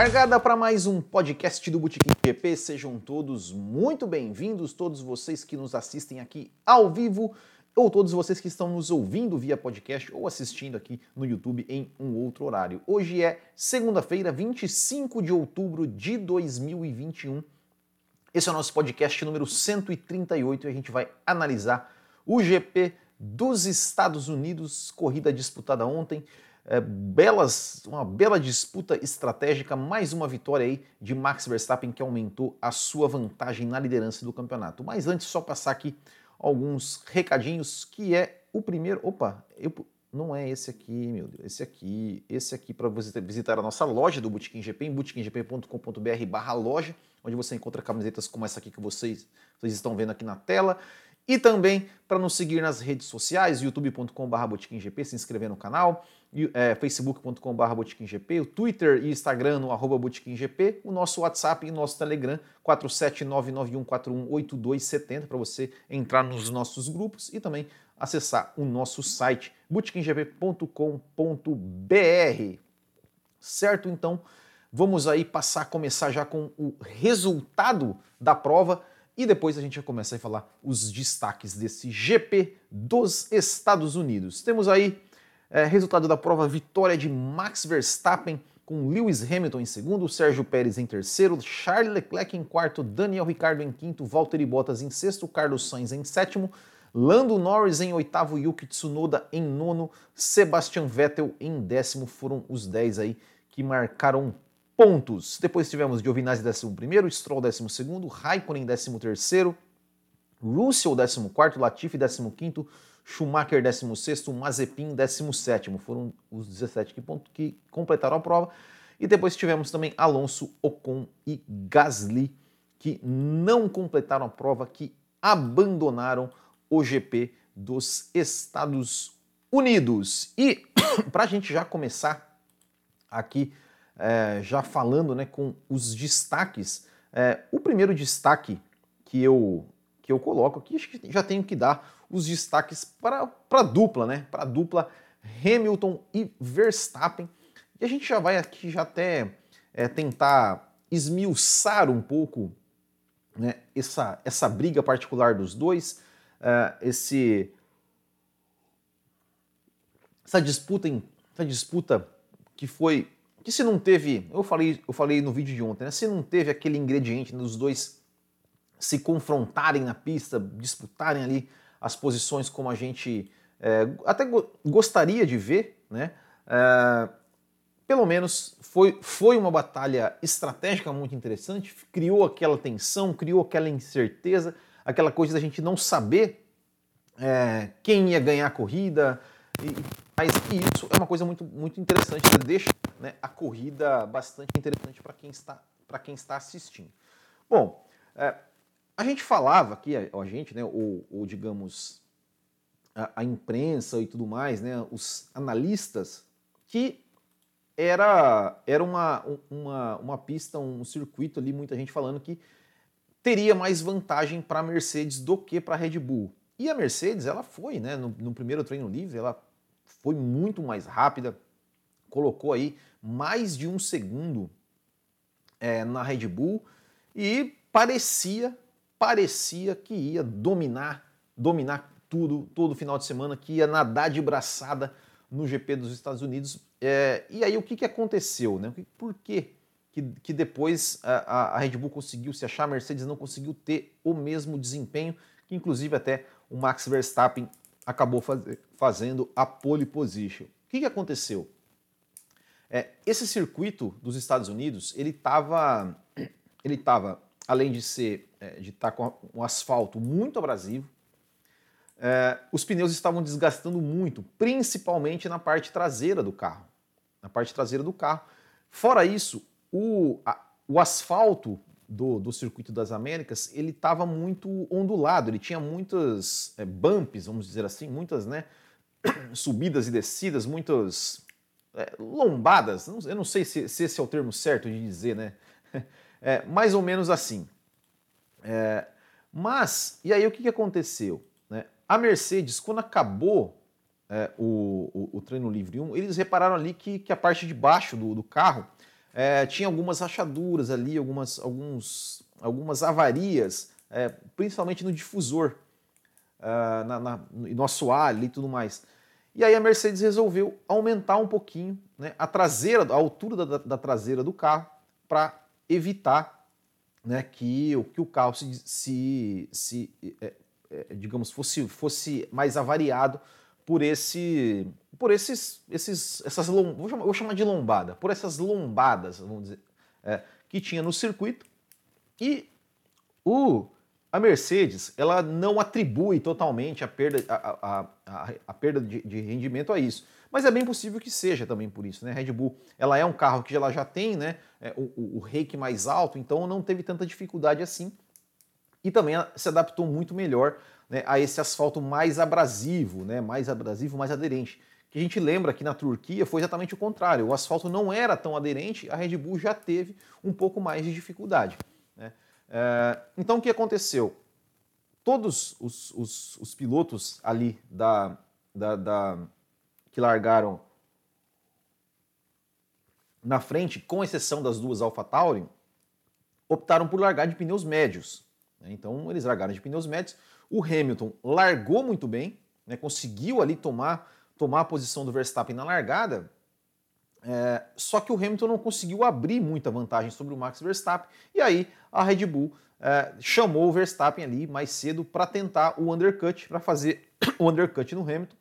Largada para mais um podcast do Botequim GP. Sejam todos muito bem-vindos, todos vocês que nos assistem aqui ao vivo ou todos vocês que estão nos ouvindo via podcast ou assistindo aqui no YouTube em um outro horário. Hoje é segunda-feira, 25 de outubro de 2021. Esse é o nosso podcast número 138 e a gente vai analisar o GP dos Estados Unidos, corrida disputada ontem. É, belas, uma bela disputa estratégica, mais uma vitória aí de Max Verstappen que aumentou a sua vantagem na liderança do campeonato. Mas antes, só passar aqui alguns recadinhos, que é o primeiro. Opa, eu, não é esse aqui, meu Deus, esse aqui, esse aqui para você visitar a nossa loja do Bootkin GP em bootkinggp.com.br/barra loja, onde você encontra camisetas como essa aqui que vocês, vocês estão vendo aqui na tela. E também para nos seguir nas redes sociais, youtube.com.br se inscrever no canal, é, facebook.com.br o Twitter e Instagram no arroba o nosso WhatsApp e nosso Telegram 47991418270 para você entrar nos nossos grupos e também acessar o nosso site botiquimgp.com.br. Certo? Então, vamos aí passar a começar já com o resultado da prova e depois a gente já começa a falar os destaques desse GP dos Estados Unidos. Temos aí é, resultado da prova: vitória de Max Verstappen com Lewis Hamilton em segundo, Sérgio Pérez em terceiro, Charles Leclerc em quarto, Daniel Ricciardo em quinto, Valtteri Bottas em sexto, Carlos Sainz em sétimo, Lando Norris em oitavo, Yuki Tsunoda em nono, Sebastian Vettel em décimo. Foram os dez aí que marcaram pontos. Depois tivemos Giovinazzi 11, Stroll 12, Raikkonen 13, Russell 14, Latifi 15, Schumacher 16, Mazepin 17. Foram os 17 que, que completaram a prova. E depois tivemos também Alonso, Ocon e Gasly, que não completaram a prova, que abandonaram o GP dos Estados Unidos. E para a gente já começar aqui é, já falando né, com os destaques. É, o primeiro destaque que eu, que eu coloco aqui, acho que já tenho que dar os destaques para a dupla, né? Para a dupla Hamilton e Verstappen. E a gente já vai aqui já até é, tentar esmiuçar um pouco né, essa, essa briga particular dos dois, uh, esse, essa disputa, essa disputa que foi que se não teve, eu falei, eu falei no vídeo de ontem, né, se não teve aquele ingrediente dos dois se confrontarem na pista, disputarem ali as posições como a gente é, até go gostaria de ver, né? É, pelo menos foi, foi uma batalha estratégica muito interessante, criou aquela tensão, criou aquela incerteza, aquela coisa da gente não saber é, quem ia ganhar a corrida, e, mas isso é uma coisa muito, muito interessante, deixa né, a corrida bastante interessante para quem, está, quem está assistindo. Bom, é, a gente falava aqui, a, gente, né, ou, ou digamos, a, a, imprensa e tudo mais, né, os analistas, que era, era uma, uma, uma pista, um circuito ali, muita gente falando que teria mais vantagem para a Mercedes do que para a Red Bull. E a Mercedes, ela foi, né, no, no primeiro treino livre, ela foi muito mais rápida, colocou aí mais de um segundo é, na Red Bull e parecia, parecia que ia dominar, dominar tudo, todo final de semana, que ia nadar de braçada no GP dos Estados Unidos. É, e aí o que, que aconteceu? Né? Por que, que, depois a, a, Red Bull conseguiu se achar, a Mercedes não conseguiu ter o mesmo desempenho, que inclusive até o Max Verstappen acabou faz, fazendo a pole position. O que, que aconteceu? É, esse circuito dos Estados Unidos, ele estava, ele tava, além de ser, é, de estar tá com um asfalto muito abrasivo, é, os pneus estavam desgastando muito, principalmente na parte traseira do carro. Na parte traseira do carro. Fora isso, o, a, o asfalto do, do circuito das Américas, ele estava muito ondulado, ele tinha muitas é, bumps, vamos dizer assim, muitas né, subidas e descidas, muitas é, lombadas, eu não sei se, se, esse é o termo certo de dizer, né? É, mais ou menos assim. É, mas, e aí o que, que aconteceu? Né? A Mercedes, quando acabou é, o, o, o, treino livre 1, eles repararam ali que, que a parte de baixo do, do carro é, tinha algumas rachaduras ali, algumas, alguns, algumas avarias, é, principalmente no difusor, uh, na, na, no assoalho e tudo mais. E aí a Mercedes resolveu aumentar um pouquinho né, a traseira, a altura da, da traseira do carro para evitar né, que, que o carro se, se, se é, é, digamos, fosse, fosse mais avariado por esse por esses esses essas vou chamar, vou chamar de lombada por essas lombadas vamos dizer é, que tinha no circuito. E o a Mercedes ela não atribui totalmente a perda a, a, a, a perda de, de, rendimento a isso mas é bem possível que seja também por isso né Red Bull ela é um carro que ela já tem né é, o, o, o rake mais alto então não teve tanta dificuldade assim e também se adaptou muito melhor né, a esse asfalto mais abrasivo, né, mais abrasivo, mais aderente. Que a gente lembra que na Turquia foi exatamente o contrário. O asfalto não era tão aderente, a Red Bull já teve um pouco mais de dificuldade. Né? É, então o que aconteceu? Todos os, os, os pilotos ali da, da, da, que largaram na frente, com exceção das duas AlphaTauri, optaram por largar de pneus médios. Né? Então eles largaram de pneus médios. O Hamilton largou muito bem, né, conseguiu ali tomar, tomar a posição do Verstappen na largada, é, só que o Hamilton não conseguiu abrir muita vantagem sobre o Max Verstappen, e aí a Red Bull é, chamou o Verstappen ali mais cedo para tentar o undercut, para fazer o undercut no Hamilton,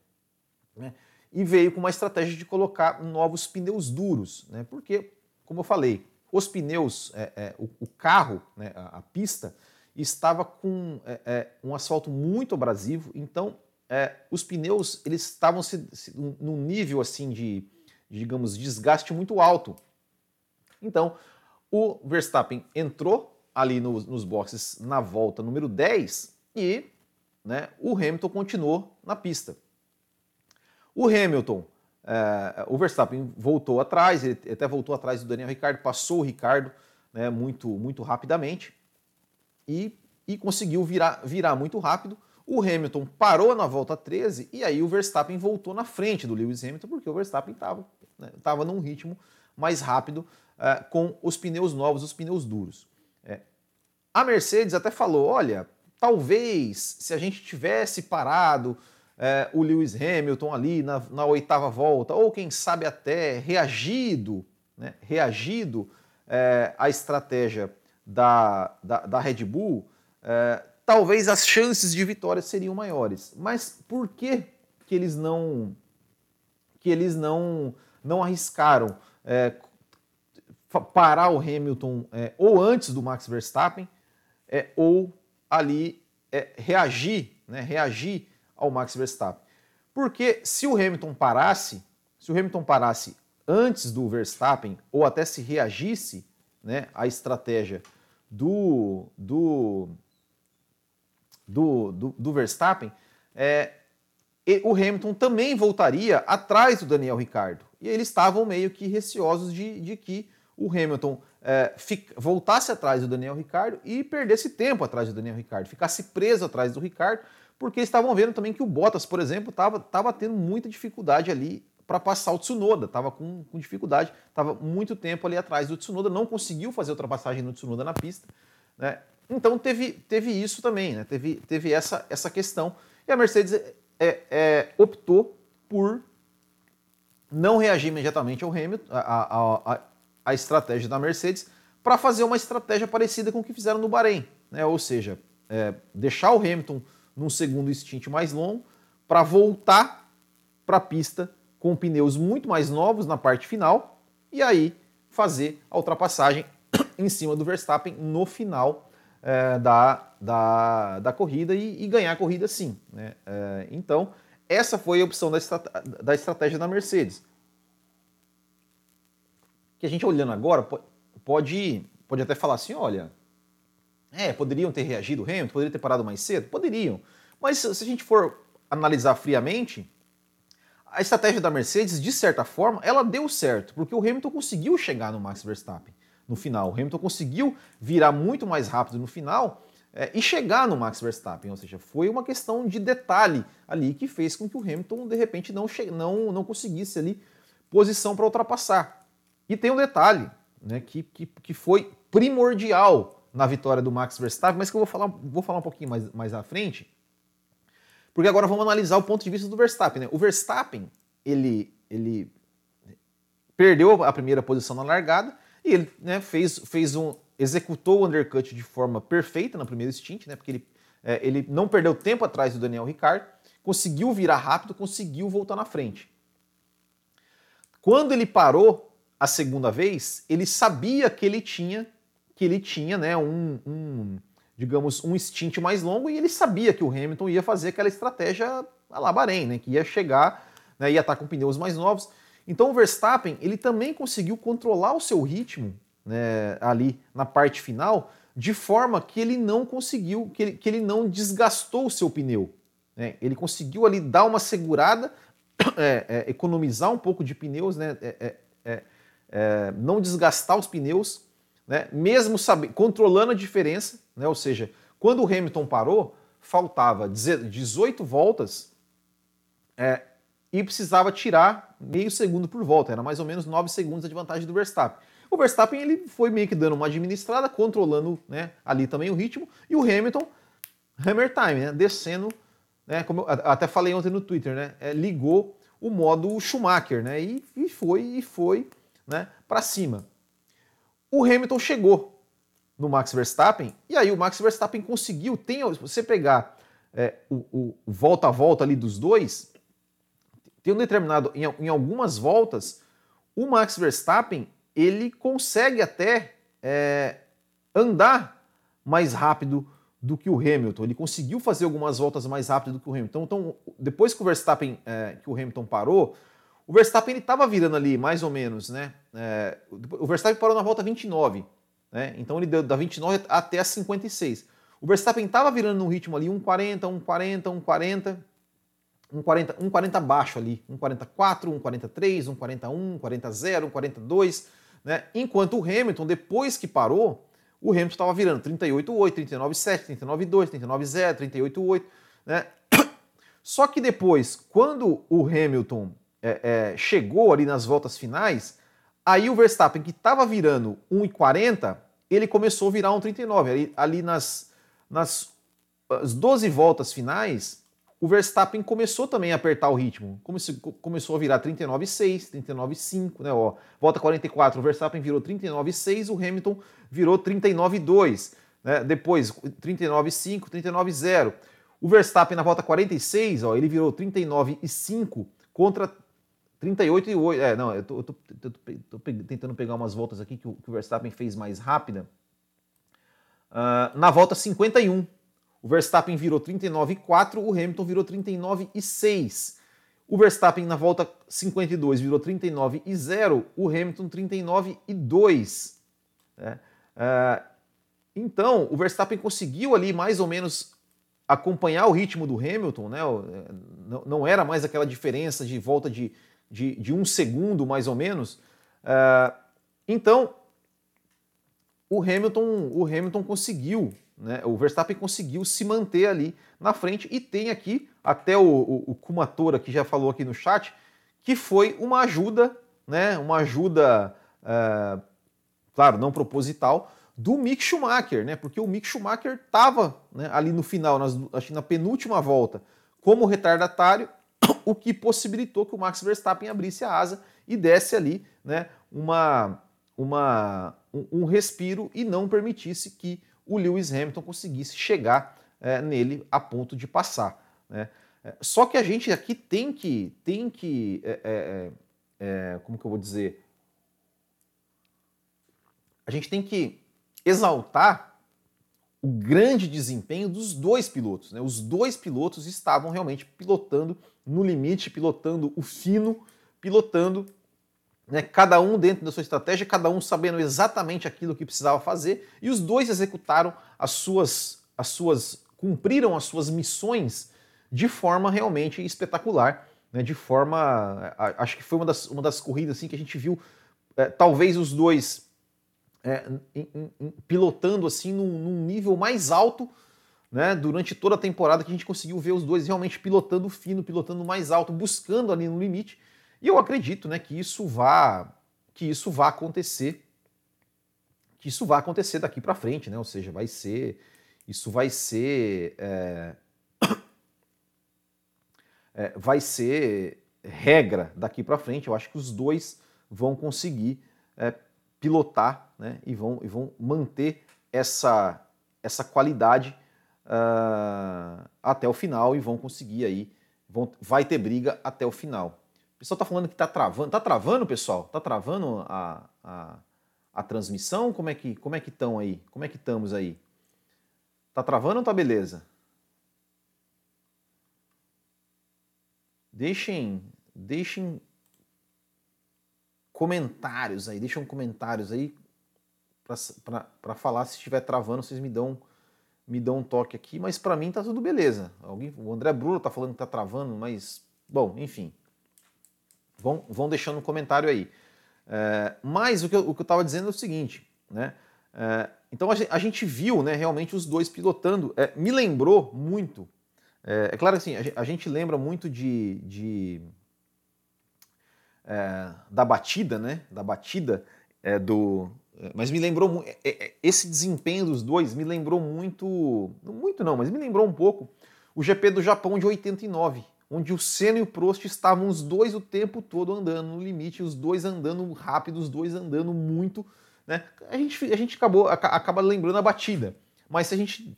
né, e veio com uma estratégia de colocar novos pneus duros, né, porque, como eu falei, os pneus, é, é o, o, carro, né, a, a pista, estava com é, é, um asfalto muito abrasivo, então é, os pneus eles estavam se, se, num nível assim de, digamos, desgaste muito alto. Então, o Verstappen entrou ali no, nos boxes na volta número 10 e né, o Hamilton continuou na pista. O Hamilton, é, o Verstappen voltou atrás, ele até voltou atrás do Daniel Ricciardo, passou o Ricardo né, muito, muito rapidamente e, e conseguiu virar, virar muito rápido. O Hamilton parou na volta 13 e aí o Verstappen voltou na frente do Lewis Hamilton, porque o Verstappen estava né, tava num ritmo mais rápido uh, com os pneus novos, os pneus duros. É. A Mercedes até falou: olha, talvez se a gente tivesse parado é, o Lewis Hamilton ali na, na, oitava volta, ou quem sabe até reagido, né, reagido é, à estratégia da, da, da Red Bull, é, talvez as chances de vitória seriam maiores. Mas por que, que eles não que eles não não arriscaram é, parar o Hamilton é, ou antes do Max Verstappen é, ou ali reagir, né, reagir ao Max Verstappen? Porque se o Hamilton parasse, se o Hamilton parasse antes do Verstappen ou até se reagisse né, à estratégia do, do, do, do, do Verstappen, é, o Hamilton também voltaria atrás do Daniel Ricardo. E eles estavam meio que receosos de, de que o Hamilton é, fic, voltasse atrás do Daniel Ricardo e perdesse tempo atrás do Daniel Ricardo, ficasse preso atrás do Ricardo, porque estavam vendo também que o Bottas, por exemplo, estava tendo muita dificuldade ali para passar o Tsunoda, estava com, com, dificuldade, estava muito tempo ali atrás do Tsunoda, não conseguiu fazer ultrapassagem no Tsunoda na pista. Né? Então teve, teve isso também, né? teve, teve essa, essa questão. E a Mercedes é, é, optou por não reagir imediatamente ao Hamilton, a, a, a, a estratégia da Mercedes, para fazer uma estratégia parecida com o que fizeram no Bahrein. Né? Ou seja, é, deixar o Hamilton num segundo stint mais longo para voltar para a pista com pneus muito mais novos na parte final e aí fazer a ultrapassagem em cima do Verstappen no final é, da, da, da corrida e, e, ganhar a corrida sim. Né? É, então, essa foi a opção da, da estratégia da Mercedes. Que a gente olhando agora pode, pode até falar assim: olha, é, poderiam ter reagido o Hamilton, poderiam ter parado mais cedo? Poderiam. Mas se a gente for analisar friamente, a estratégia da Mercedes, de certa forma, ela deu certo, porque o Hamilton conseguiu chegar no Max Verstappen no final. O Hamilton conseguiu virar muito mais rápido no final é, e chegar no Max Verstappen, ou seja, foi uma questão de detalhe ali que fez com que o Hamilton de repente não, não, não conseguisse ali posição para ultrapassar. E tem um detalhe: né, que, que, que foi primordial na vitória do Max Verstappen, mas que eu vou falar, vou falar um pouquinho mais, mais à frente, porque agora vamos analisar o ponto de vista do Verstappen. Né? O Verstappen, ele, ele perdeu a primeira posição na largada e ele né, fez, fez um, executou o undercut de forma perfeita na primeira stint, né, porque ele, é, ele não perdeu tempo atrás do Daniel Ricciardo, conseguiu virar rápido, conseguiu voltar na frente. Quando ele parou a segunda vez, ele sabia que ele tinha que ele tinha né, um, um digamos, um stint mais longo e ele sabia que o Hamilton ia fazer aquela estratégia a la Bahrein, né, que ia chegar, né, ia estar com pneus mais novos. Então o Verstappen ele também conseguiu controlar o seu ritmo né, ali na parte final, de forma que ele não conseguiu, que ele, que ele não desgastou o seu pneu. Né? Ele conseguiu ali dar uma segurada, é, é, economizar um pouco de pneus, né? É, é, é, é, não desgastar os pneus, né? mesmo saber, controlando a diferença, né? ou seja, quando o Hamilton parou, faltava 18 voltas e precisava tirar meio segundo por volta, era mais ou menos 9 segundos de vantagem do Verstappen. O Verstappen ele foi meio que dando uma administrada, controlando né, ali também o ritmo, e o Hamilton, hammer time, né, descendo, né, como eu até falei ontem no Twitter, né, é, ligou o modo Schumacher, né, e, e foi e foi né, para cima. O Hamilton chegou no Max Verstappen, e aí o Max Verstappen conseguiu, tem, se você pegar é, o, o, volta a volta ali dos dois, tem um determinado, em, em algumas voltas, o Max Verstappen ele consegue até é, andar mais rápido do que o Hamilton. Ele conseguiu fazer algumas voltas mais rápido do que o Hamilton. Então, depois que o Verstappen, é, que o Hamilton parou, o Verstappen estava virando ali mais ou menos, né? É, o Verstappen parou na volta 29, né? Então ele deu da 29 até a 56. O Verstappen estava virando num ritmo ali 1,40, 1,40, 1,40, 1,40, 1,40 baixo ali, 1,44, 1,43, 1,41, 1,40, 1,42. Né? Enquanto o Hamilton, depois que parou, o Hamilton estava virando 38,8, 39,7, 39,2, 39,0, 38,8. Né? Só que depois, quando o Hamilton é, é, chegou ali nas voltas finais, aí o Verstappen, que estava virando 1,40, ele começou a virar 1,39. Ali, ali nas, nas as 12 voltas finais, o Verstappen começou também a apertar o ritmo. começou a virar 39,6, 39,5, né? Ó, volta 44, o Verstappen virou 39,6, o Hamilton virou 39,2. Né? Depois, 39,5, 39,0. O Verstappen na volta 46, ó, ele virou 39,5 contra 38,8. É, não, eu tô, eu tô, eu tô, tô, tentando pegar umas voltas aqui que o, que o Verstappen fez mais rápida. Uh, na volta 51, o Verstappen virou 39,4, o Hamilton virou 39,6. O Verstappen na volta 52 virou 39,0, o Hamilton 39,2. Né? Uh, então, o Verstappen conseguiu ali mais ou menos acompanhar o ritmo do Hamilton, né? não, não era mais aquela diferença de volta de, de, de um segundo, mais ou menos. Uh, então, o Hamilton, o Hamilton conseguiu né? O Verstappen conseguiu se manter ali na frente e tem aqui até o, o, o Kumatora que já falou aqui no chat que foi uma ajuda, né? Uma ajuda, é, claro, não proposital do Mick Schumacher, né? Porque o Mick Schumacher estava né, ali no final, nas, acho que na penúltima volta, como retardatário, o que possibilitou que o Max Verstappen abrisse a asa e desse ali, né? Uma, uma, um, um respiro e não permitisse que o Lewis Hamilton conseguisse chegar é, nele a ponto de passar. Né? É, só que a gente aqui tem que, tem que é, é, é, como que eu vou dizer? A gente tem que exaltar o grande desempenho dos dois pilotos. Né? Os dois pilotos estavam realmente pilotando no limite, pilotando o fino, pilotando né, cada um dentro da sua estratégia, cada um sabendo exatamente aquilo que precisava fazer, e os dois executaram as suas, as suas cumpriram as suas missões de forma realmente espetacular, né, de forma, acho que foi uma das, uma das corridas assim que a gente viu, é, talvez os dois é, em, em, pilotando assim num, num, nível mais alto, né, durante toda a temporada que a gente conseguiu ver os dois realmente pilotando fino, pilotando mais alto, buscando ali no limite. E eu acredito né, que isso vá que isso vá acontecer que isso vai acontecer daqui para frente, né? Ou seja, vai ser isso vai ser é, é, vai ser regra daqui para frente. Eu acho que os dois vão conseguir é, pilotar né, e, vão, e vão manter essa, essa qualidade uh, até o final e vão conseguir aí, vão, vai ter briga até o final. O pessoal está falando que está travando. Está travando, pessoal? Está travando a, a, a, transmissão? Como é que como é que estão aí? Como é que estamos aí? Está travando ou tá beleza? Deixem, deixem comentários aí, deixem comentários aí para falar se estiver travando, vocês me dão me dão um toque aqui, mas para mim tá tudo beleza. Alguém, o André Bruno tá falando que tá travando, mas bom, enfim. Vão, vão deixando um comentário aí. É, mas o que, eu, o que eu tava dizendo é o seguinte, né? É, então a gente, a gente, viu, né, realmente os dois pilotando. É, me lembrou muito. É, é claro assim, a, a, gente lembra muito de, de é, da batida, né? Da batida é, do. É, mas me lembrou é, é, esse desempenho dos dois me lembrou muito, muito não, mas me lembrou um pouco o GP do Japão de 89, onde o Senna e o Prost estavam os dois o tempo todo andando no limite, os dois andando rápido, os dois andando muito, né? A gente, a gente acabou acaba lembrando a batida, mas se a gente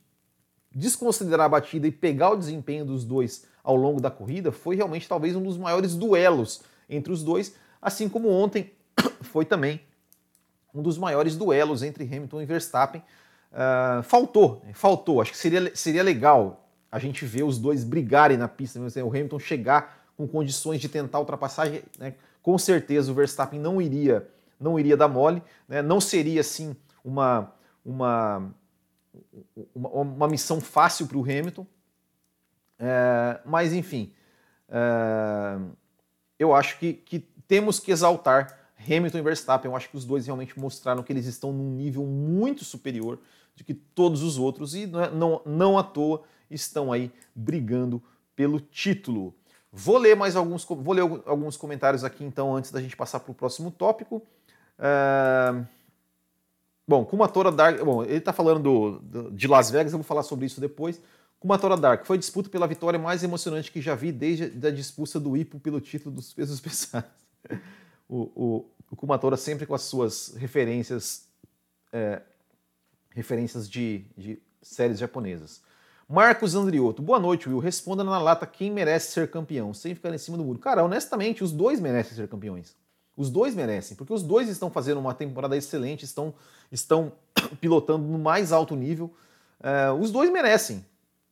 desconsiderar a batida e pegar o desempenho dos dois ao longo da corrida, foi realmente talvez um dos maiores duelos entre os dois, assim como ontem foi também um dos maiores duelos entre Hamilton e Verstappen. Uh, faltou, faltou. Acho que seria, seria legal a gente ver os dois brigarem na pista, o Hamilton chegar com condições de tentar ultrapassagem. Né? Com certeza o Verstappen não iria, não iria dar mole, né? não seria assim uma, uma, uma, uma missão fácil para o Hamilton. Uh, mas enfim, uh, eu acho que, que temos que exaltar Hamilton e Verstappen. Eu acho que os dois realmente mostraram que eles estão num nível muito superior de que todos os outros e não, é, não, não à toa estão aí brigando pelo título. Vou ler mais alguns, vou ler alguns comentários aqui então antes da gente passar para o próximo tópico. Uh... Bom, Kumatora Dark. Bom, ele está falando do, do, de Las Vegas, eu vou falar sobre isso depois. Kumatora Dark foi a disputa pela vitória mais emocionante que já vi desde a disputa do Ipo pelo título dos pesos pesados. O, o, o Kumatora sempre com as suas referências é, referências de, de, séries japonesas. Marcos Andriotto, boa noite, Will. Responda na lata quem merece ser campeão, sem ficar em cima do muro. Cara, honestamente, os dois merecem ser campeões. Os dois merecem, porque os dois estão fazendo uma temporada excelente, estão, estão pilotando no mais alto nível. É, os dois merecem.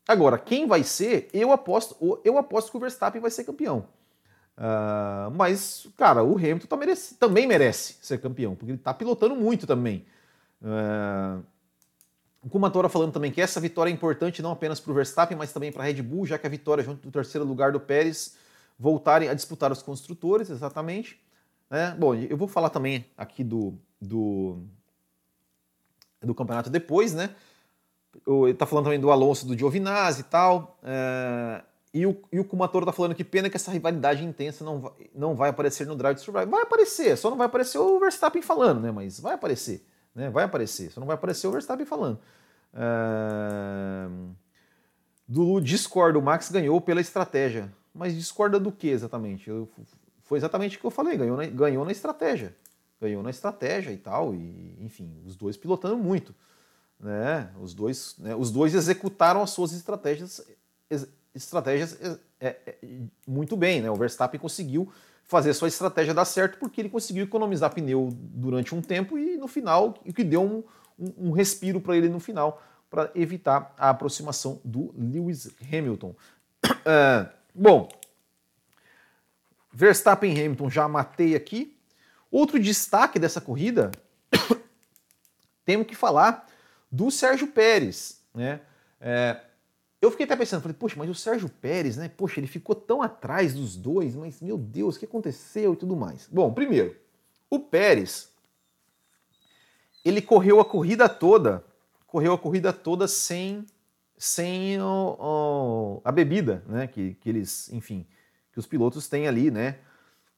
Agora, quem vai ser, eu aposto, eu aposto que o Verstappen vai ser campeão. Uh, mas, cara, o Hamilton tá merece, também merece ser campeão, porque ele está pilotando muito também. Uh, o Kumatora falando também que essa vitória é importante não apenas para o Verstappen, mas também para a Red Bull, já que a vitória junto do terceiro lugar do Pérez voltarem a disputar os construtores, exatamente. É, bom, eu vou falar também aqui do, do, do campeonato depois, né? Ele está falando também do Alonso, do Giovinazzi e tal. É, e o, e o tá falando que pena que essa rivalidade intensa não vai, não vai aparecer no Drive to Survive. Vai aparecer, só não vai aparecer o Verstappen falando, né? Mas vai aparecer, né? Vai aparecer, só não vai aparecer o Verstappen falando. Uh... Dulu discorda, o Max ganhou pela estratégia. Mas discorda do que exatamente? Eu, foi exatamente o que eu falei, ganhou na, ganhou na estratégia. Ganhou na estratégia e tal, e enfim, os dois pilotando muito. Né? Os, dois, né? os dois executaram as suas estratégias estratégias é, é, é, muito bem, né? O Verstappen conseguiu fazer sua estratégia dar certo porque ele conseguiu economizar pneu durante um tempo e no final, o que deu um, um, um respiro para ele no final para evitar a aproximação do Lewis Hamilton. Uh, bom, Verstappen e Hamilton já matei aqui. Outro destaque dessa corrida, temos que falar do Sérgio Pérez, né? É, eu fiquei até pensando, falei, poxa, mas o Sérgio Pérez, né? Poxa, ele ficou tão atrás dos dois, mas meu Deus, o que aconteceu e tudo mais. Bom, primeiro, o Pérez, ele correu a corrida toda, correu a corrida toda sem, sem o, o, a bebida, né? Que, que eles, enfim, que os pilotos têm ali, né?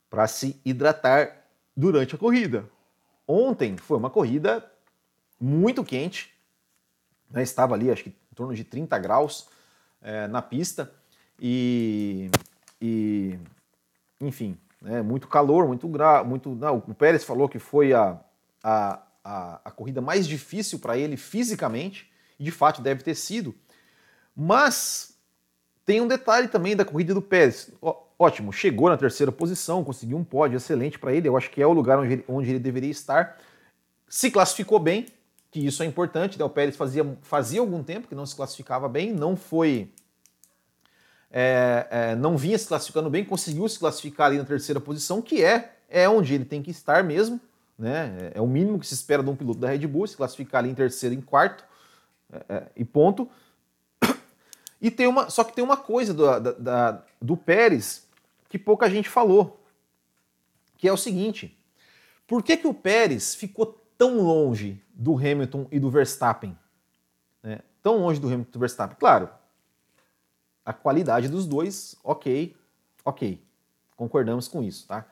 Para se hidratar durante a corrida. Ontem foi uma corrida muito quente, né, estava ali, acho que torno de 30 graus é, na pista, e, e enfim, né, muito calor, muito grau, muito. Não, o Pérez falou que foi a, a, a, a corrida mais difícil para ele fisicamente, e de fato deve ter sido. Mas tem um detalhe também da corrida do Pérez. Ó, ótimo, chegou na terceira posição, conseguiu um pódio excelente para ele. Eu acho que é o lugar onde ele, onde ele deveria estar. Se classificou bem, que isso é importante. Né? O Pérez fazia, fazia algum tempo que não se classificava bem, não foi. É, é, não vinha se classificando bem, conseguiu se classificar ali na terceira posição, que é, é onde ele tem que estar mesmo. Né? É, é o mínimo que se espera de um piloto da Red Bull, se classificar ali em terceiro, em quarto, é, é, e ponto. E tem uma, só que tem uma coisa do, da, da, do Pérez que pouca gente falou, que é o seguinte: por que, que o Pérez ficou tão longe do Hamilton e do Verstappen? Né? Tão longe do Hamilton e do Verstappen? Claro, a qualidade dos dois, ok, ok, concordamos com isso, tá?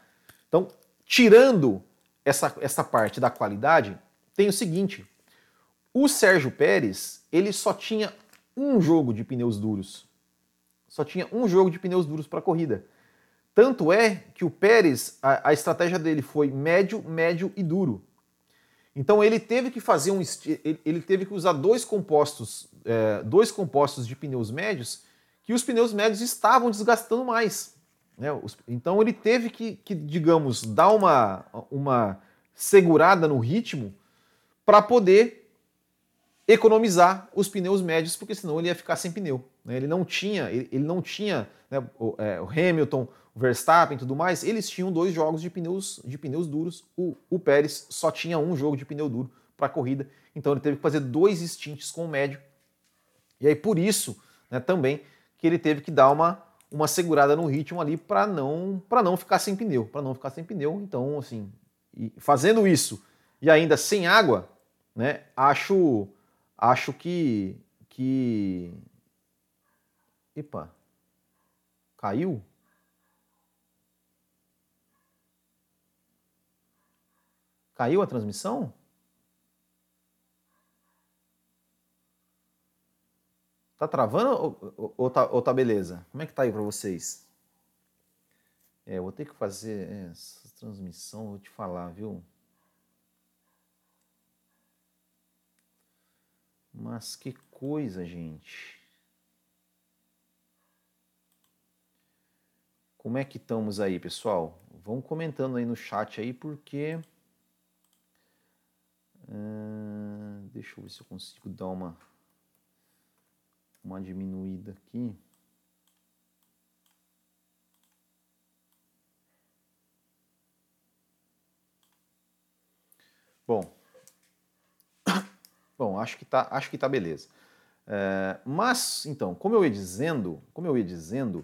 Então, tirando essa, essa parte da qualidade, tem o seguinte: o Sérgio Pérez ele só tinha um jogo de pneus duros. Só tinha um jogo de pneus duros para a corrida. Tanto é que o Pérez, a, a, estratégia dele foi médio, médio e duro. Então ele teve que fazer um ele, teve que usar dois compostos, é, dois compostos de pneus médios que os pneus médios estavam desgastando mais. Né? Então ele teve que, que, digamos, dar uma, uma segurada no ritmo para poder economizar os pneus médios, porque senão ele ia ficar sem pneu. Né? Ele não tinha, ele, não tinha né, o, é, o, Hamilton, o Verstappen e tudo mais, eles tinham dois jogos de pneus, de pneus duros. O, o Pérez só tinha um jogo de pneu duro para a corrida, então ele teve que fazer dois stints com o médio. E aí por isso né, também que ele teve que dar uma, uma segurada no ritmo ali para não para não ficar sem pneu, para não ficar sem pneu. Então assim, fazendo isso e ainda sem água, né, acho acho que. que. Epa! Caiu? Caiu a transmissão? Tá travando ou, ou, ou, tá, ou tá beleza? Como é que tá aí para vocês? É, vou ter que fazer essa transmissão, vou te falar, viu? Mas que coisa, gente. Como é que estamos aí, pessoal? Vão comentando aí no chat aí, porque... Uh, deixa eu ver se eu consigo dar uma, uma diminuída aqui. Bom, Bom, acho que tá, acho que tá beleza. É, mas, então, como eu ia dizendo, como eu ia dizendo,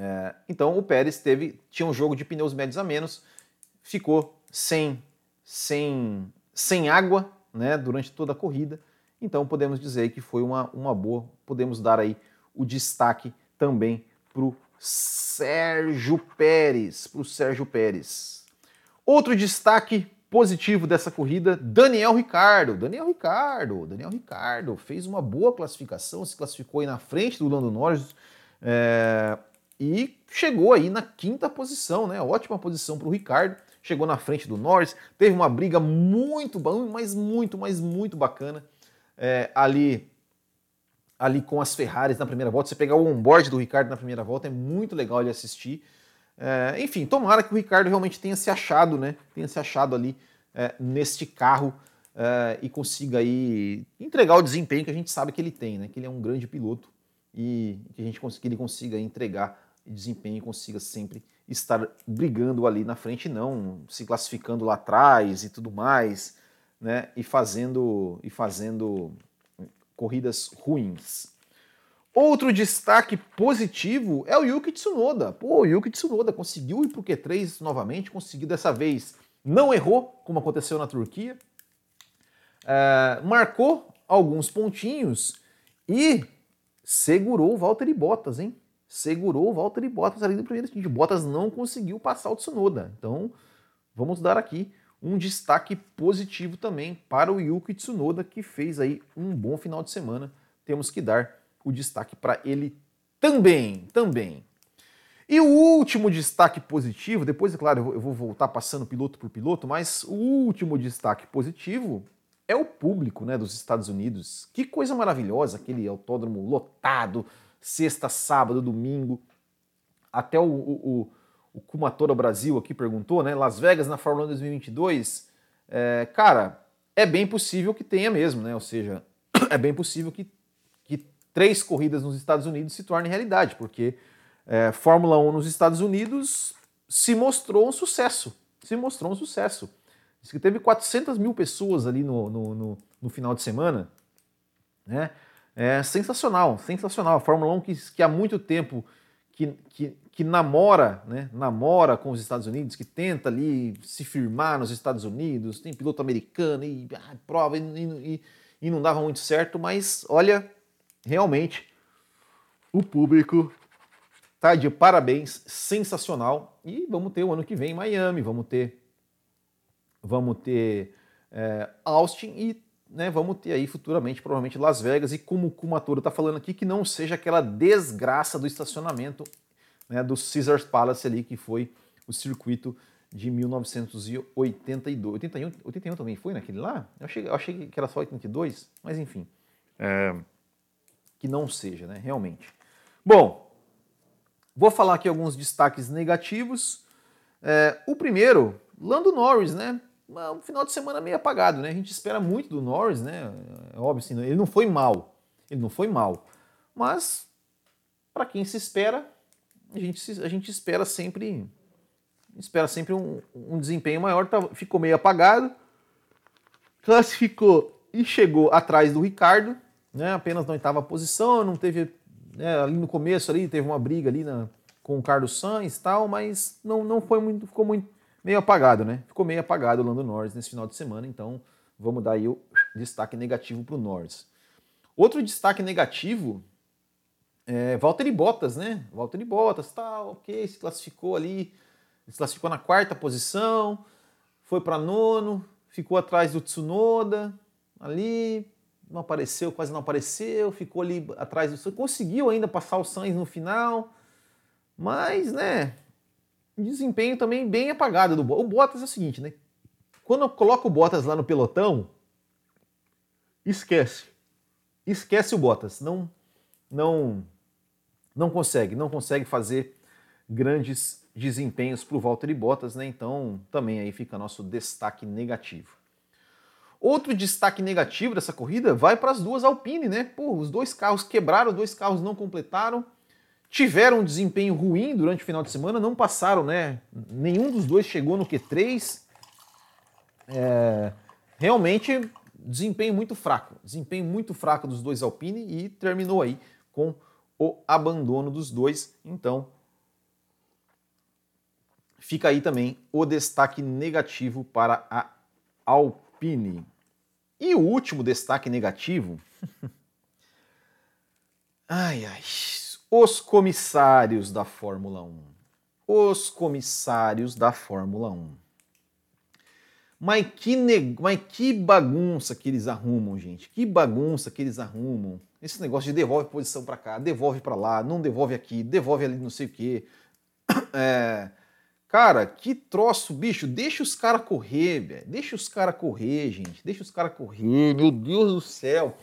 é, então o Pérez teve, tinha um jogo de pneus médios a menos, ficou sem, sem, sem água né, durante toda a corrida. Então podemos dizer que foi uma, uma boa, podemos dar aí o destaque também para o Sérgio Pérez, para o Sérgio Pérez. Outro destaque positivo dessa corrida, Daniel Ricardo. Daniel Ricardo, Daniel Ricardo fez uma boa classificação, se classificou aí na frente do Lando Norris é, e chegou aí na quinta posição, né? Ótima posição para o Ricardo. Chegou na frente do Norris, teve uma briga muito, mas muito, mas muito bacana é, ali ali com as Ferraris na primeira volta. Você pegar o onboard do Ricardo na primeira volta é muito legal de assistir. É, enfim, tomara que o Ricardo realmente tenha se achado, né? Tenha se achado ali é, neste carro e consiga aí entregar o desempenho que a gente sabe que ele tem, né? Que ele é um grande piloto e que a gente que ele consiga entregar desempenho e consiga sempre estar brigando ali na frente, não se classificando lá atrás e tudo mais, né? E fazendo e fazendo corridas ruins. Outro destaque positivo é o Yuki Tsunoda. Pô, o Yuki Tsunoda conseguiu ir para o Q3 novamente, conseguiu dessa vez, não errou, como aconteceu na Turquia, é, marcou alguns pontinhos e segurou o Valtteri Bottas, hein? Segurou o Valtteri Bottas ali no primeiro stint. Bottas não conseguiu passar o Tsunoda. Então, vamos dar aqui um destaque positivo também para o Yuki Tsunoda, que fez aí um bom final de semana. Temos que dar o destaque para ele também, também. E o último destaque positivo, depois, é claro, eu vou voltar passando piloto por piloto, mas o último destaque positivo é o público né, dos Estados Unidos. Que coisa maravilhosa, aquele autódromo lotado, sexta, sábado, domingo. Até o, o, o Kumatora Brasil aqui perguntou, né? Las Vegas na Fórmula 1 2022. É, cara, é bem possível que tenha mesmo, né? Ou seja, é bem possível que, que três corridas nos Estados Unidos se tornem realidade, porque é, Fórmula 1 nos Estados Unidos se mostrou um sucesso. Se mostrou um sucesso. Diz que teve 400 mil pessoas ali no, no, no, no final de semana. Né? É sensacional, sensacional. A Fórmula 1 que, que há muito tempo que, que, que, namora, né, namora com os Estados Unidos, que tenta ali se firmar nos Estados Unidos, tem piloto americano e ah, prova e, e, e, não dava muito certo, mas olha, realmente o público tá de parabéns, sensacional. E vamos ter o ano que vem Miami, vamos ter vamos ter é, Austin e né, vamos ter aí futuramente, provavelmente, Las Vegas. E como o Kumatora está falando aqui, que não seja aquela desgraça do estacionamento né, do Caesars Palace ali, que foi o circuito de 1982. 81, 81 também foi naquele lá? Eu achei, eu achei que era só 82, mas enfim. É, que não seja, né? Realmente. Bom, vou falar aqui alguns destaques negativos. É, o primeiro, Lando Norris, né? Um final de semana meio apagado, né? A gente espera muito do Norris, né? É óbvio, assim, ele não foi mal, ele não foi mal, mas para quem se espera, a gente, a gente espera sempre espera sempre um, um desempenho maior, tá, ficou meio apagado, classificou e chegou atrás do Ricardo, né? Apenas na oitava posição, não teve né, ali no começo ali teve uma briga ali na, com o Carlos Sainz e tal, mas não, não foi muito, ficou muito meio apagado, né? Ficou meio apagado o Lando Norris nesse final de semana, então vamos dar aí o destaque negativo para o Norris. Outro destaque negativo é Valtteri Bottas, né? Valtteri Bottas, tá, ok, se classificou ali, se classificou na quarta posição, foi para nono, ficou atrás do Tsunoda, ali, não apareceu, quase não apareceu, ficou ali atrás do conseguiu ainda passar o Sainz no final, mas, né, desempenho também bem apagado do Bottas. O Bottas é o seguinte, né? Quando eu coloco o Bottas lá no pelotão, esquece. Esquece o Bottas. Não, não, não consegue, não consegue fazer grandes desempenhos para o Valtteri Bottas, né? Então também aí fica nosso destaque negativo. Outro destaque negativo dessa corrida vai para as duas Alpine, né? Pô, os dois carros quebraram, os dois carros não completaram tiveram um desempenho ruim durante o final de semana, não passaram, né? Nenhum dos dois chegou no Q3. É, realmente, desempenho muito fraco. Desempenho muito fraco dos dois Alpine e terminou aí com o abandono dos dois. Então, fica aí também o destaque negativo para a Alpine. E o último destaque negativo. ai, ai os comissários da Fórmula 1. Os comissários da Fórmula 1. Mas que, ne... Mas que bagunça que eles arrumam, gente. Que bagunça que eles arrumam. Esse negócio de devolve posição para cá, devolve para lá, não devolve aqui, devolve ali não sei o quê. É... Cara, que troço, bicho. Deixa os caras correr, velho. Deixa os caras correr, gente. Deixa os caras correr. Meu Deus do céu.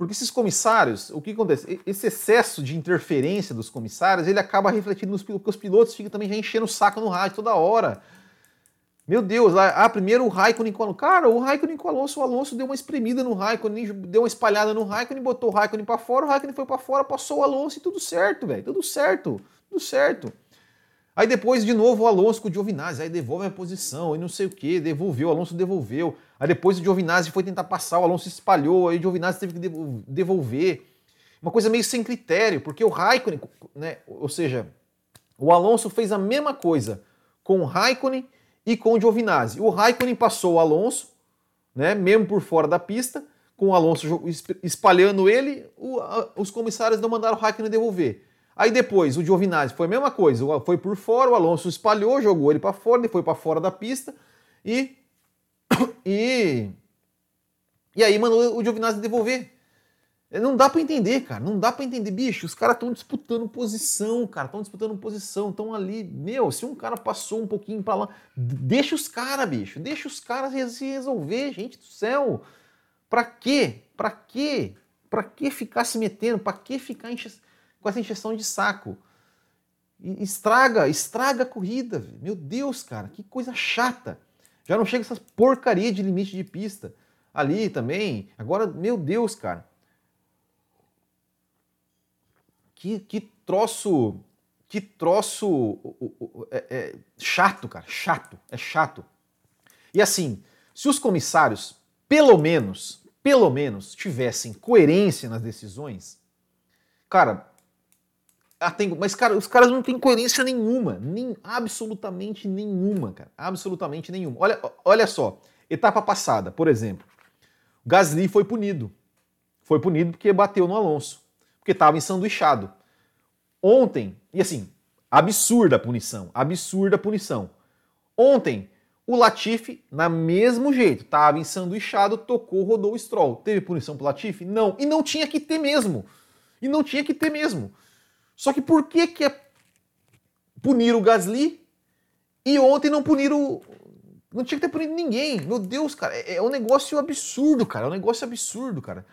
Porque esses comissários, o que acontece? Esse excesso de interferência dos comissários, ele acaba refletindo nos pilotos, porque os pilotos ficam também já enchendo o saco no rádio toda hora. Meu Deus, ah, primeiro o Raikkonen com o Cara, o Raikkonen com o Alonso, o Alonso deu uma espremida no Raikkonen, deu uma espalhada no Raikkonen, botou o Raikkonen para fora, o Raikkonen foi para fora, passou o Alonso e tudo certo, velho, tudo certo, tudo certo. Aí depois, de novo, o Alonso com o Giovinazzi, aí devolve a posição, e não sei o que, devolveu, o Alonso devolveu. Aí depois o Giovinazzi foi tentar passar, o Alonso espalhou, aí o Giovinazzi teve que devolver. Uma coisa meio sem critério, porque o Raikkonen, né, ou seja, o Alonso fez a mesma coisa com o Raikkonen e com o Giovinazzi. O Raikkonen passou o Alonso, né, mesmo por fora da pista, com o Alonso espalhando ele, os comissários não mandaram o Raikkonen devolver. Aí depois o Giovinazzi foi a mesma coisa, foi por fora, o Alonso espalhou, jogou ele para fora, ele foi para fora da pista e E, e aí mandou o Giovinazzi devolver. Não dá para entender, cara. Não dá para entender, bicho. Os caras estão disputando posição, cara. Estão disputando posição. Estão ali. Meu, se um cara passou um pouquinho para lá, deixa os caras, bicho. Deixa os caras se resolver, gente do céu. Pra quê? Pra quê? Pra que ficar se metendo? Pra que ficar enche... com essa injeção de saco? E estraga, estraga a corrida. Meu Deus, cara, que coisa chata. Já não chega essas porcaria de limite de pista ali também. Agora, meu Deus, cara. Que, que troço. Que troço é, é, chato, cara. Chato. É chato. E assim, se os comissários, pelo menos, pelo menos, tivessem coerência nas decisões, cara, ah, tem, mas, cara, os caras não têm coerência nenhuma. Nem, absolutamente nenhuma, cara. Absolutamente nenhuma. Olha, olha só. Etapa passada, por exemplo. Gasly foi punido. Foi punido porque bateu no Alonso porque estava ensanduichado. Ontem, e assim, absurda a punição, absurda a punição. Ontem, o Latifi, na mesmo jeito, estava ensanduichado, tocou, rodou o Stroll. Teve punição pro Latifi? Não. E não tinha que ter mesmo. E não tinha que ter mesmo. Só que por que que é punir o Gasly e ontem não punir o... Não tinha que ter punido ninguém. Meu Deus, cara, é, é um negócio absurdo, cara. É um negócio absurdo, cara.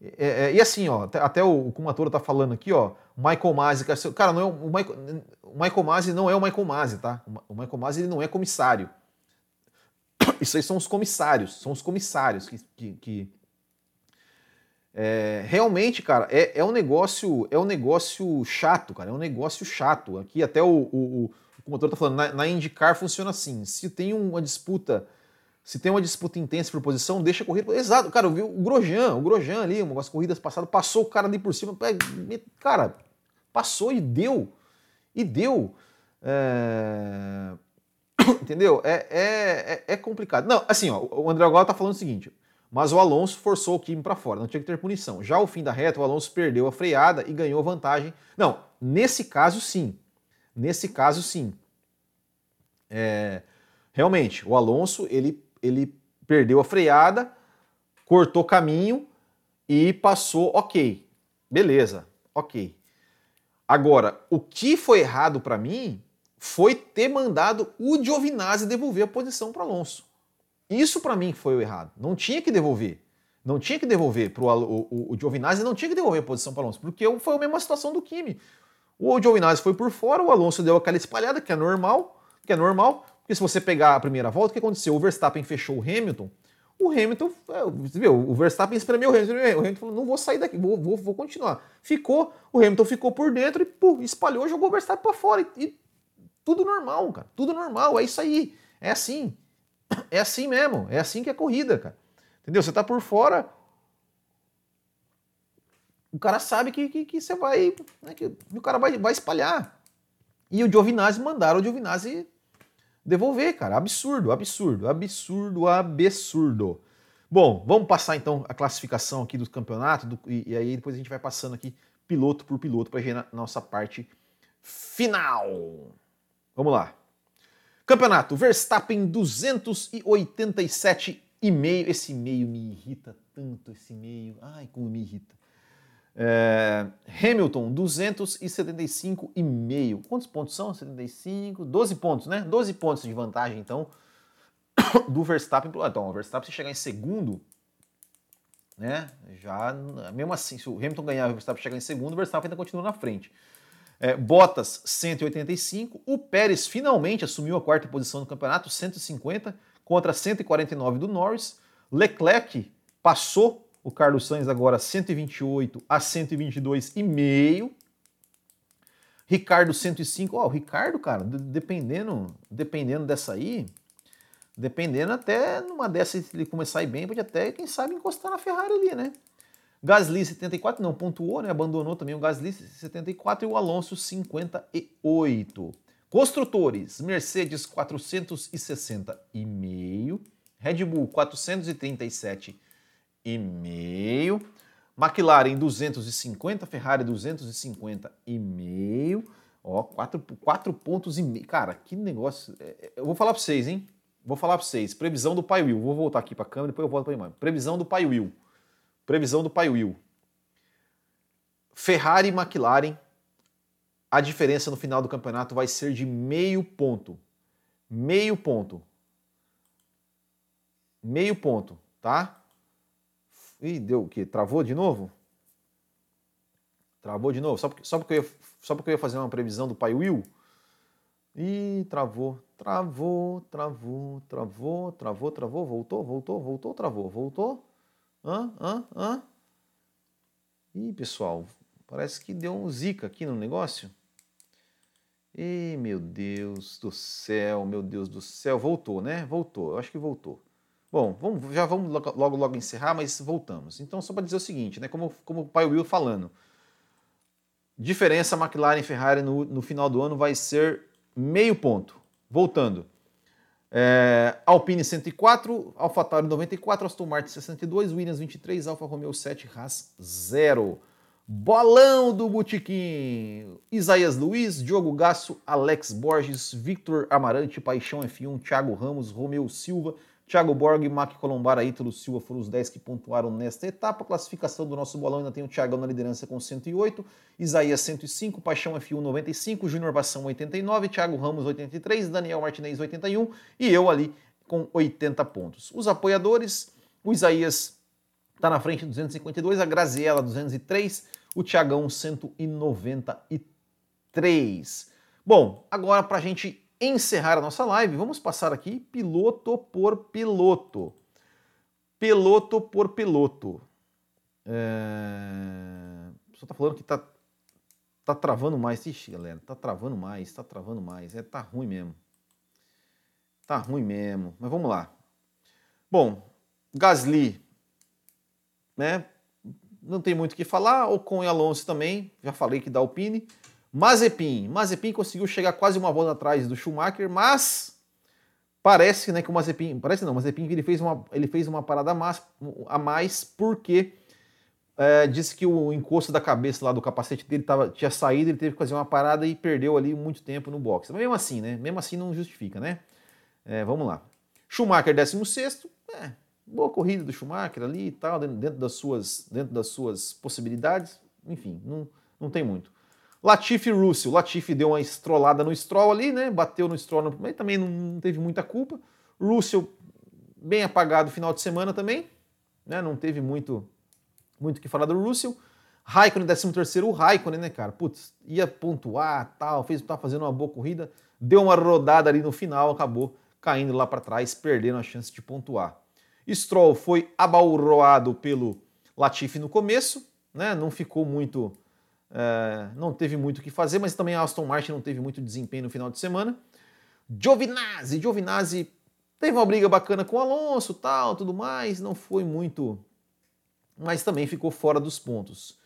É, é, e assim, ó, até o, o Kumatora tá falando aqui, ó, Michael Masi, cara, não é o, Michael, o Michael Masi não é o Michael Masi, tá? O Michael Masi ele não é comissário. Isso aí são os comissários, são os comissários que, que é, realmente, cara, é, é um negócio, é um negócio chato, cara, é um negócio chato. Aqui até o, o, o tá falando, na, na IndyCar funciona assim, se tem uma disputa se tem uma disputa intensa por posição, deixa a corrida. Exato, cara, eu vi o Grosjean, o Grosjean ali, umas corridas passadas, passou o cara ali por cima. Cara, passou e deu. E deu. É... Entendeu? É, é, é, é, complicado. Não, assim, ó, o André agora tá falando o seguinte. Mas o Alonso forçou o Kimi para fora, não tinha que ter punição. Já o fim da reta, o Alonso perdeu a freada e ganhou vantagem. Não, nesse caso sim. Nesse caso sim. É, realmente, o Alonso ele ele perdeu a freada, cortou caminho e passou, ok, beleza, ok. Agora, o que foi errado para mim foi ter mandado o Giovinazzi devolver a posição para Alonso. Isso para mim foi o errado. Não tinha que devolver. Não tinha que devolver para o, o, o Giovinazzi, não tinha que devolver a posição para Alonso, porque foi a mesma situação do Kimi. O Giovinazzi foi por fora, o Alonso deu aquela espalhada, que é normal, que é normal. Porque se você pegar a primeira volta, o que aconteceu? O Verstappen fechou o Hamilton. O Hamilton, é, viu, o Verstappen espremeu o Hamilton. O Hamilton falou: não vou sair daqui, vou, vou, vou continuar. Ficou, o Hamilton ficou por dentro e pô, espalhou, jogou o Verstappen para fora. E, e, tudo normal, cara. Tudo normal, é isso aí. É assim. É assim mesmo. É assim que é corrida, cara. Entendeu? Você tá por fora. O cara sabe que, que, que você vai. Né, que o cara vai, vai espalhar. E o Giovinazzi mandaram o Giovinazzi devolver, cara. Absurdo, absurdo, absurdo, absurdo. Bom, vamos passar então a classificação aqui do campeonato do, e, e, aí depois a gente vai passando aqui piloto por piloto para a nossa parte final. Vamos lá. Campeonato Verstappen 287,5. Esse meio me irrita tanto, esse meio. Ai, como me irrita. É, Hamilton, 275,5. Quantos pontos são? 75, 12 pontos, né? 12 pontos de vantagem, então, do Verstappen. Então, o Verstappen, se chegar em segundo, né? Já, mesmo assim, se o Hamilton ganhar e o Verstappen chegar em segundo, o Verstappen ainda continua na frente. É, Bottas, 185. O Pérez finalmente assumiu a quarta posição no campeonato, 150 contra 149 do Norris. Leclerc passou o Carlos Sainz agora 128 a 122,5. Ricardo 105. Ó, oh, o Ricardo, cara, dependendo, dependendo dessa aí, dependendo até numa dessa ele começar a ir bem, pode até, quem sabe, encostar na Ferrari ali, né? Gasly 74, não pontuou, né? Abandonou também o Gasly 74 e o Alonso 58. Construtores, Mercedes 460,5, Red Bull 437 e meio. McLaren 250, Ferrari 250 e meio. Ó, quatro, quatro pontos e meio. Cara, que negócio. É, é, eu vou falar para vocês, hein? vou falar para vocês, previsão do pai Will. Vou voltar aqui para a câmera, depois eu volto para a imagem. Previsão do pai Will. Previsão do pai Will. Ferrari e McLaren, a diferença no final do campeonato vai ser de meio ponto. Meio ponto. Meio ponto, tá? Ih, deu o quê? Travou de novo? Travou de novo? Só porque, só porque, eu, ia, só porque eu ia fazer uma previsão do pai Will? Ih, travou, travou, travou, travou, travou, travou, voltou, voltou, voltou, travou, voltou. Hã, hã, hã? Ih, pessoal, parece que deu um zica aqui no negócio. Ih, meu Deus do céu, meu Deus do céu, voltou, né? Voltou, eu acho que voltou. Bom, vamos, já vamos logo, logo encerrar, mas voltamos. Então, só para dizer o seguinte, né? Como, como o pai Will falando, diferença McLaren e Ferrari no, no final do ano vai ser meio ponto. Voltando. É, Alpine 104, AlphaTauri 94, Aston Martin 62, Williams 23, Alfa Romeo 7, Haas 0. Bolão do Botequim. Isaías Luiz, Diogo Gasso, Alex Borges, Victor Amarante, Paixão F1, Thiago Ramos, Romeu Silva, Thiago Borg, Mac Colombara, Ítalo Silva foram os 10 que pontuaram nesta etapa. Classificação do nosso bolão ainda tem o Thiagão na liderança com 108, Isaías 105, Paixão F1 95, Júnior Vação 89, Thiago Ramos 83, Daniel Martinez 81 e eu ali com 80 pontos. Os apoiadores, o Isaías está na frente 252, a Graziella 203, o Thiagão 193. Bom, agora para a gente encerrar a nossa live, vamos passar aqui piloto por piloto. Piloto por piloto. É... Pessoal tá falando que tá, tá travando mais. Ixi, galera, tá travando mais, tá travando mais. É, tá ruim mesmo. Tá ruim mesmo. Mas vamos lá. Bom, Gasly, né? Não tem muito o que falar. Ocon e Alonso também. Já falei que dá Alpine. Mazepin. Mazepin conseguiu chegar quase uma volta atrás do Schumacher, mas parece né, que o Mazepin. Parece não, o Mazepin ele fez uma, ele fez uma parada a mais, a mais porque é, disse que o encosto da cabeça lá do capacete dele tava, tinha saído, ele teve que fazer uma parada e perdeu ali muito tempo no boxe. Mas mesmo assim, né? Mesmo assim não justifica, né? É, vamos lá. Schumacher 16, é, boa corrida do Schumacher ali e tal, dentro das suas, dentro das suas possibilidades. Enfim, não, não tem muito. Latifi e Russell. Latifi deu uma estrolada no Stroll ali, né? Bateu no Stroll, mas também não teve muita culpa. Russell bem apagado final de semana também, né? Não teve muito muito que falar do Russell. Raikkonen, 13 terceiro, o Raikkonen, né, cara? Putz, ia pontuar, tal, fez, tá fazendo uma boa corrida, deu uma rodada ali no final, acabou caindo lá para trás, perdendo a chance de pontuar. Stroll foi abalroado pelo Latifi no começo, né? Não ficou muito é, não teve muito o que fazer, mas também a Aston Martin não teve muito desempenho no final de semana. Giovinazzi, Giovinazzi teve uma briga bacana com o Alonso, tal, tudo mais, não foi muito, mas também ficou fora dos pontos.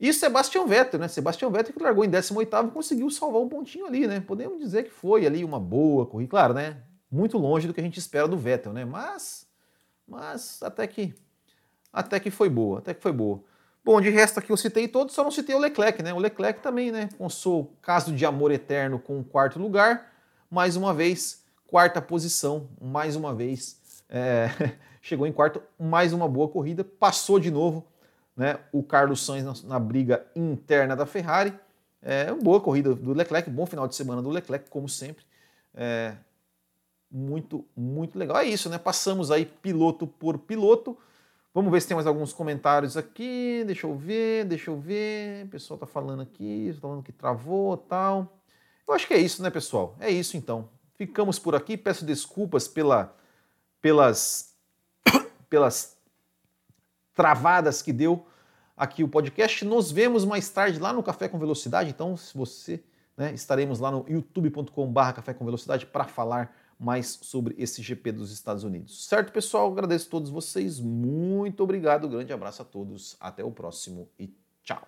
E Sebastian Vettel, né? Sebastian Vettel que largou em 18º conseguiu salvar um pontinho ali, né? Podemos dizer que foi ali uma boa corrida, claro, né? Muito longe do que a gente espera do Vettel, né? Mas, mas até que, até que foi boa, até que foi boa. Bom, de resto aqui eu citei todos, só não citei o Leclerc, né? O Leclerc também, né? Com seu caso de amor eterno com o quarto lugar, mais uma vez, quarta posição, mais uma vez, é, chegou em quarto, mais uma boa corrida, passou de novo, né? O Carlos Sainz na, na briga interna da Ferrari. É boa corrida do Leclerc, bom final de semana do Leclerc, como sempre. É, muito, muito legal. É isso, né? Passamos aí piloto por piloto. Vamos ver se tem mais alguns comentários aqui. Deixa eu ver, deixa eu ver. O pessoal tá falando aqui, tá falando que travou tal. Eu acho que é isso, né, pessoal? É isso então. Ficamos por aqui. Peço desculpas pela, pelas, pelas travadas que deu aqui o podcast. Nos vemos mais tarde lá no Café com Velocidade. Então, se você, né, estaremos lá no youtube.com/barra Café com Velocidade para falar mais sobre esse GP dos Estados Unidos. Certo, pessoal? Agradeço a todos vocês. Muito obrigado. Grande abraço a todos. Até o próximo e tchau.